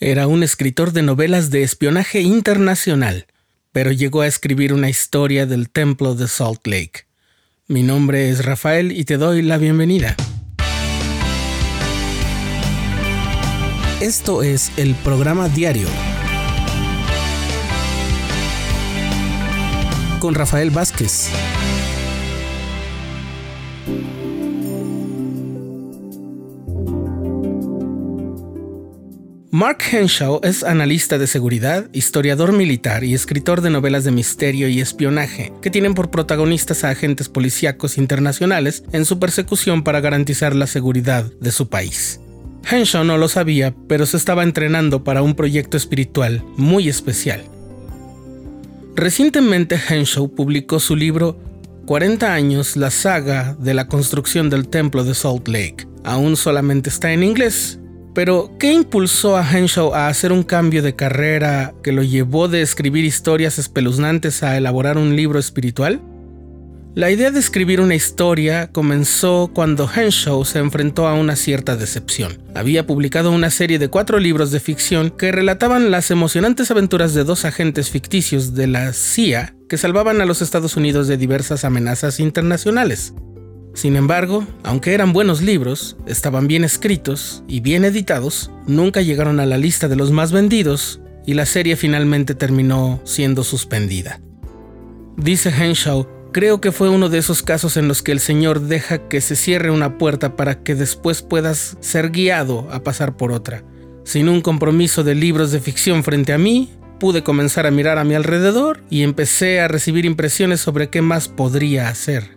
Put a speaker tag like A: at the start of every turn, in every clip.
A: Era un escritor de novelas de espionaje internacional, pero llegó a escribir una historia del templo de Salt Lake. Mi nombre es Rafael y te doy la bienvenida. Esto es el programa diario con Rafael Vázquez. Mark Henshaw es analista de seguridad, historiador militar y escritor de novelas de misterio y espionaje, que tienen por protagonistas a agentes policíacos internacionales en su persecución para garantizar la seguridad de su país. Henshaw no lo sabía, pero se estaba entrenando para un proyecto espiritual muy especial. Recientemente Henshaw publicó su libro 40 años, la saga de la construcción del templo de Salt Lake. Aún solamente está en inglés, pero, ¿qué impulsó a Henshaw a hacer un cambio de carrera que lo llevó de escribir historias espeluznantes a elaborar un libro espiritual? La idea de escribir una historia comenzó cuando Henshaw se enfrentó a una cierta decepción. Había publicado una serie de cuatro libros de ficción que relataban las emocionantes aventuras de dos agentes ficticios de la CIA que salvaban a los Estados Unidos de diversas amenazas internacionales. Sin embargo, aunque eran buenos libros, estaban bien escritos y bien editados, nunca llegaron a la lista de los más vendidos y la serie finalmente terminó siendo suspendida. Dice Henshaw, creo que fue uno de esos casos en los que el Señor deja que se cierre una puerta para que después puedas ser guiado a pasar por otra. Sin un compromiso de libros de ficción frente a mí, pude comenzar a mirar a mi alrededor y empecé a recibir impresiones sobre qué más podría hacer.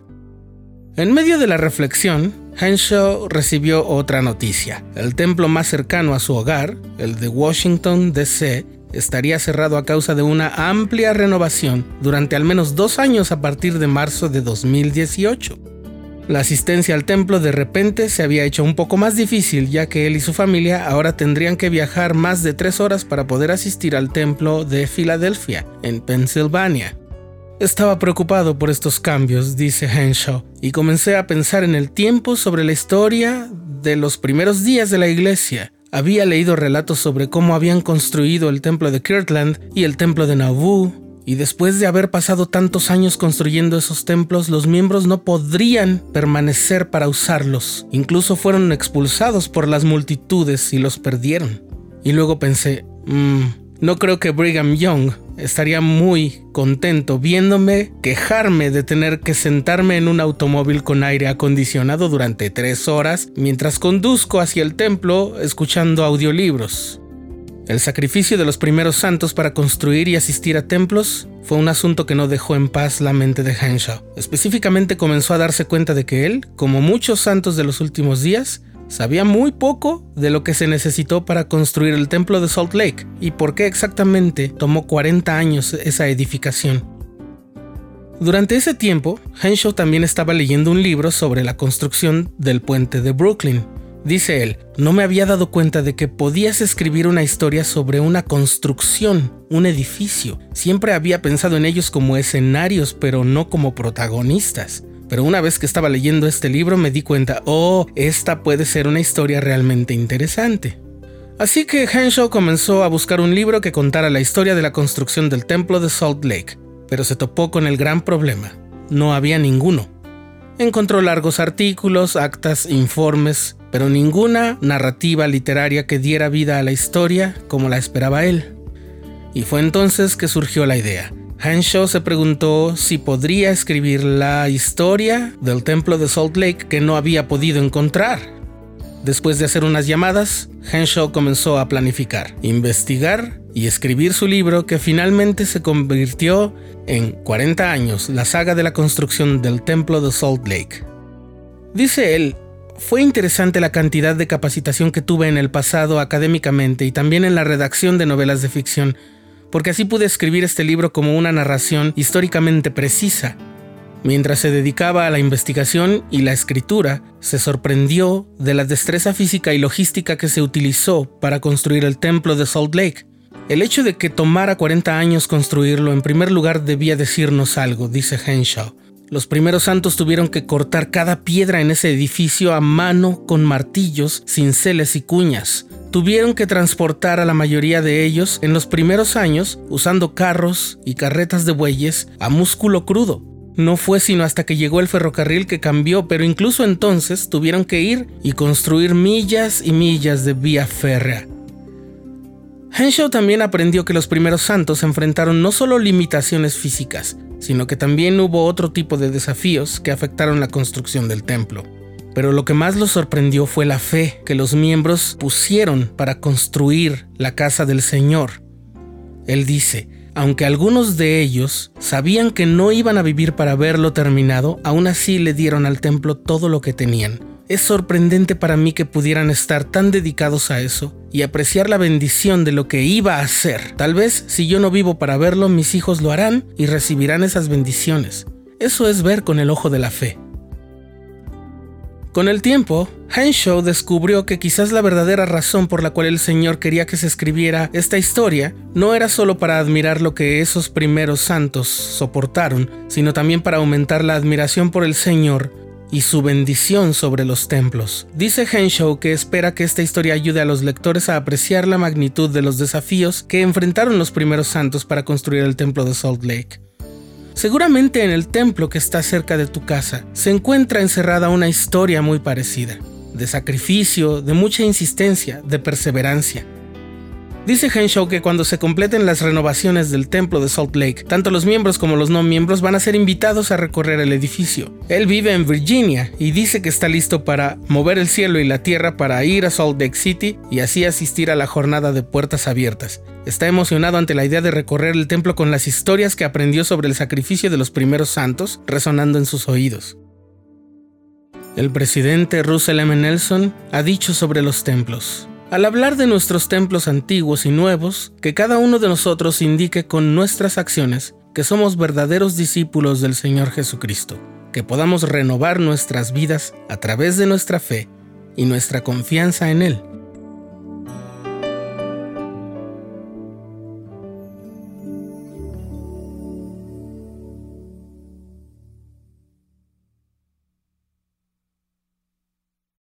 A: En medio de la reflexión, Henshaw recibió otra noticia. El templo más cercano a su hogar, el de Washington, D.C., estaría cerrado a causa de una amplia renovación durante al menos dos años a partir de marzo de 2018. La asistencia al templo de repente se había hecho un poco más difícil ya que él y su familia ahora tendrían que viajar más de tres horas para poder asistir al templo de Filadelfia, en Pensilvania. Estaba preocupado por estos cambios, dice Henshaw, y comencé a pensar en el tiempo sobre la historia de los primeros días de la iglesia. Había leído relatos sobre cómo habían construido el templo de Kirtland y el templo de Nauvoo, y después de haber pasado tantos años construyendo esos templos, los miembros no podrían permanecer para usarlos. Incluso fueron expulsados por las multitudes y los perdieron. Y luego pensé, mmm, no creo que Brigham Young estaría muy contento viéndome quejarme de tener que sentarme en un automóvil con aire acondicionado durante tres horas mientras conduzco hacia el templo escuchando audiolibros. El sacrificio de los primeros santos para construir y asistir a templos fue un asunto que no dejó en paz la mente de Henshaw. Específicamente comenzó a darse cuenta de que él, como muchos santos de los últimos días, sabía muy poco de lo que se necesitó para construir el templo de Salt Lake y por qué exactamente tomó 40 años esa edificación. Durante ese tiempo, Henshaw también estaba leyendo un libro sobre la construcción del puente de Brooklyn. Dice él, no me había dado cuenta de que podías escribir una historia sobre una construcción, un edificio. Siempre había pensado en ellos como escenarios, pero no como protagonistas. Pero una vez que estaba leyendo este libro me di cuenta, oh, esta puede ser una historia realmente interesante. Así que Henshaw comenzó a buscar un libro que contara la historia de la construcción del templo de Salt Lake, pero se topó con el gran problema. No había ninguno. Encontró largos artículos, actas, informes, pero ninguna narrativa literaria que diera vida a la historia como la esperaba él. Y fue entonces que surgió la idea. Henshaw se preguntó si podría escribir la historia del templo de Salt Lake que no había podido encontrar. Después de hacer unas llamadas, Henshaw comenzó a planificar, investigar y escribir su libro que finalmente se convirtió en 40 años, la saga de la construcción del templo de Salt Lake. Dice él, fue interesante la cantidad de capacitación que tuve en el pasado académicamente y también en la redacción de novelas de ficción porque así pude escribir este libro como una narración históricamente precisa. Mientras se dedicaba a la investigación y la escritura, se sorprendió de la destreza física y logística que se utilizó para construir el templo de Salt Lake. El hecho de que tomara 40 años construirlo en primer lugar debía decirnos algo, dice Henshaw. Los primeros santos tuvieron que cortar cada piedra en ese edificio a mano con martillos, cinceles y cuñas. Tuvieron que transportar a la mayoría de ellos en los primeros años usando carros y carretas de bueyes a músculo crudo. No fue sino hasta que llegó el ferrocarril que cambió, pero incluso entonces tuvieron que ir y construir millas y millas de vía férrea. Henshaw también aprendió que los primeros santos enfrentaron no solo limitaciones físicas, sino que también hubo otro tipo de desafíos que afectaron la construcción del templo. Pero lo que más los sorprendió fue la fe que los miembros pusieron para construir la casa del Señor. Él dice, aunque algunos de ellos sabían que no iban a vivir para verlo terminado, aún así le dieron al templo todo lo que tenían, es sorprendente para mí que pudieran estar tan dedicados a eso y apreciar la bendición de lo que iba a hacer. Tal vez si yo no vivo para verlo, mis hijos lo harán y recibirán esas bendiciones. Eso es ver con el ojo de la fe. Con el tiempo, Henshaw descubrió que quizás la verdadera razón por la cual el Señor quería que se escribiera esta historia no era solo para admirar lo que esos primeros santos soportaron, sino también para aumentar la admiración por el Señor y su bendición sobre los templos. Dice Henshaw que espera que esta historia ayude a los lectores a apreciar la magnitud de los desafíos que enfrentaron los primeros santos para construir el templo de Salt Lake. Seguramente en el templo que está cerca de tu casa se encuentra encerrada una historia muy parecida, de sacrificio, de mucha insistencia, de perseverancia. Dice Henshaw que cuando se completen las renovaciones del templo de Salt Lake, tanto los miembros como los no miembros van a ser invitados a recorrer el edificio. Él vive en Virginia y dice que está listo para mover el cielo y la tierra para ir a Salt Lake City y así asistir a la jornada de puertas abiertas. Está emocionado ante la idea de recorrer el templo con las historias que aprendió sobre el sacrificio de los primeros santos resonando en sus oídos. El presidente Russell M. Nelson ha dicho sobre los templos. Al hablar de nuestros templos antiguos y nuevos, que cada uno de nosotros indique con nuestras acciones que somos verdaderos discípulos del Señor Jesucristo, que podamos renovar nuestras vidas a través de nuestra fe y nuestra confianza en Él.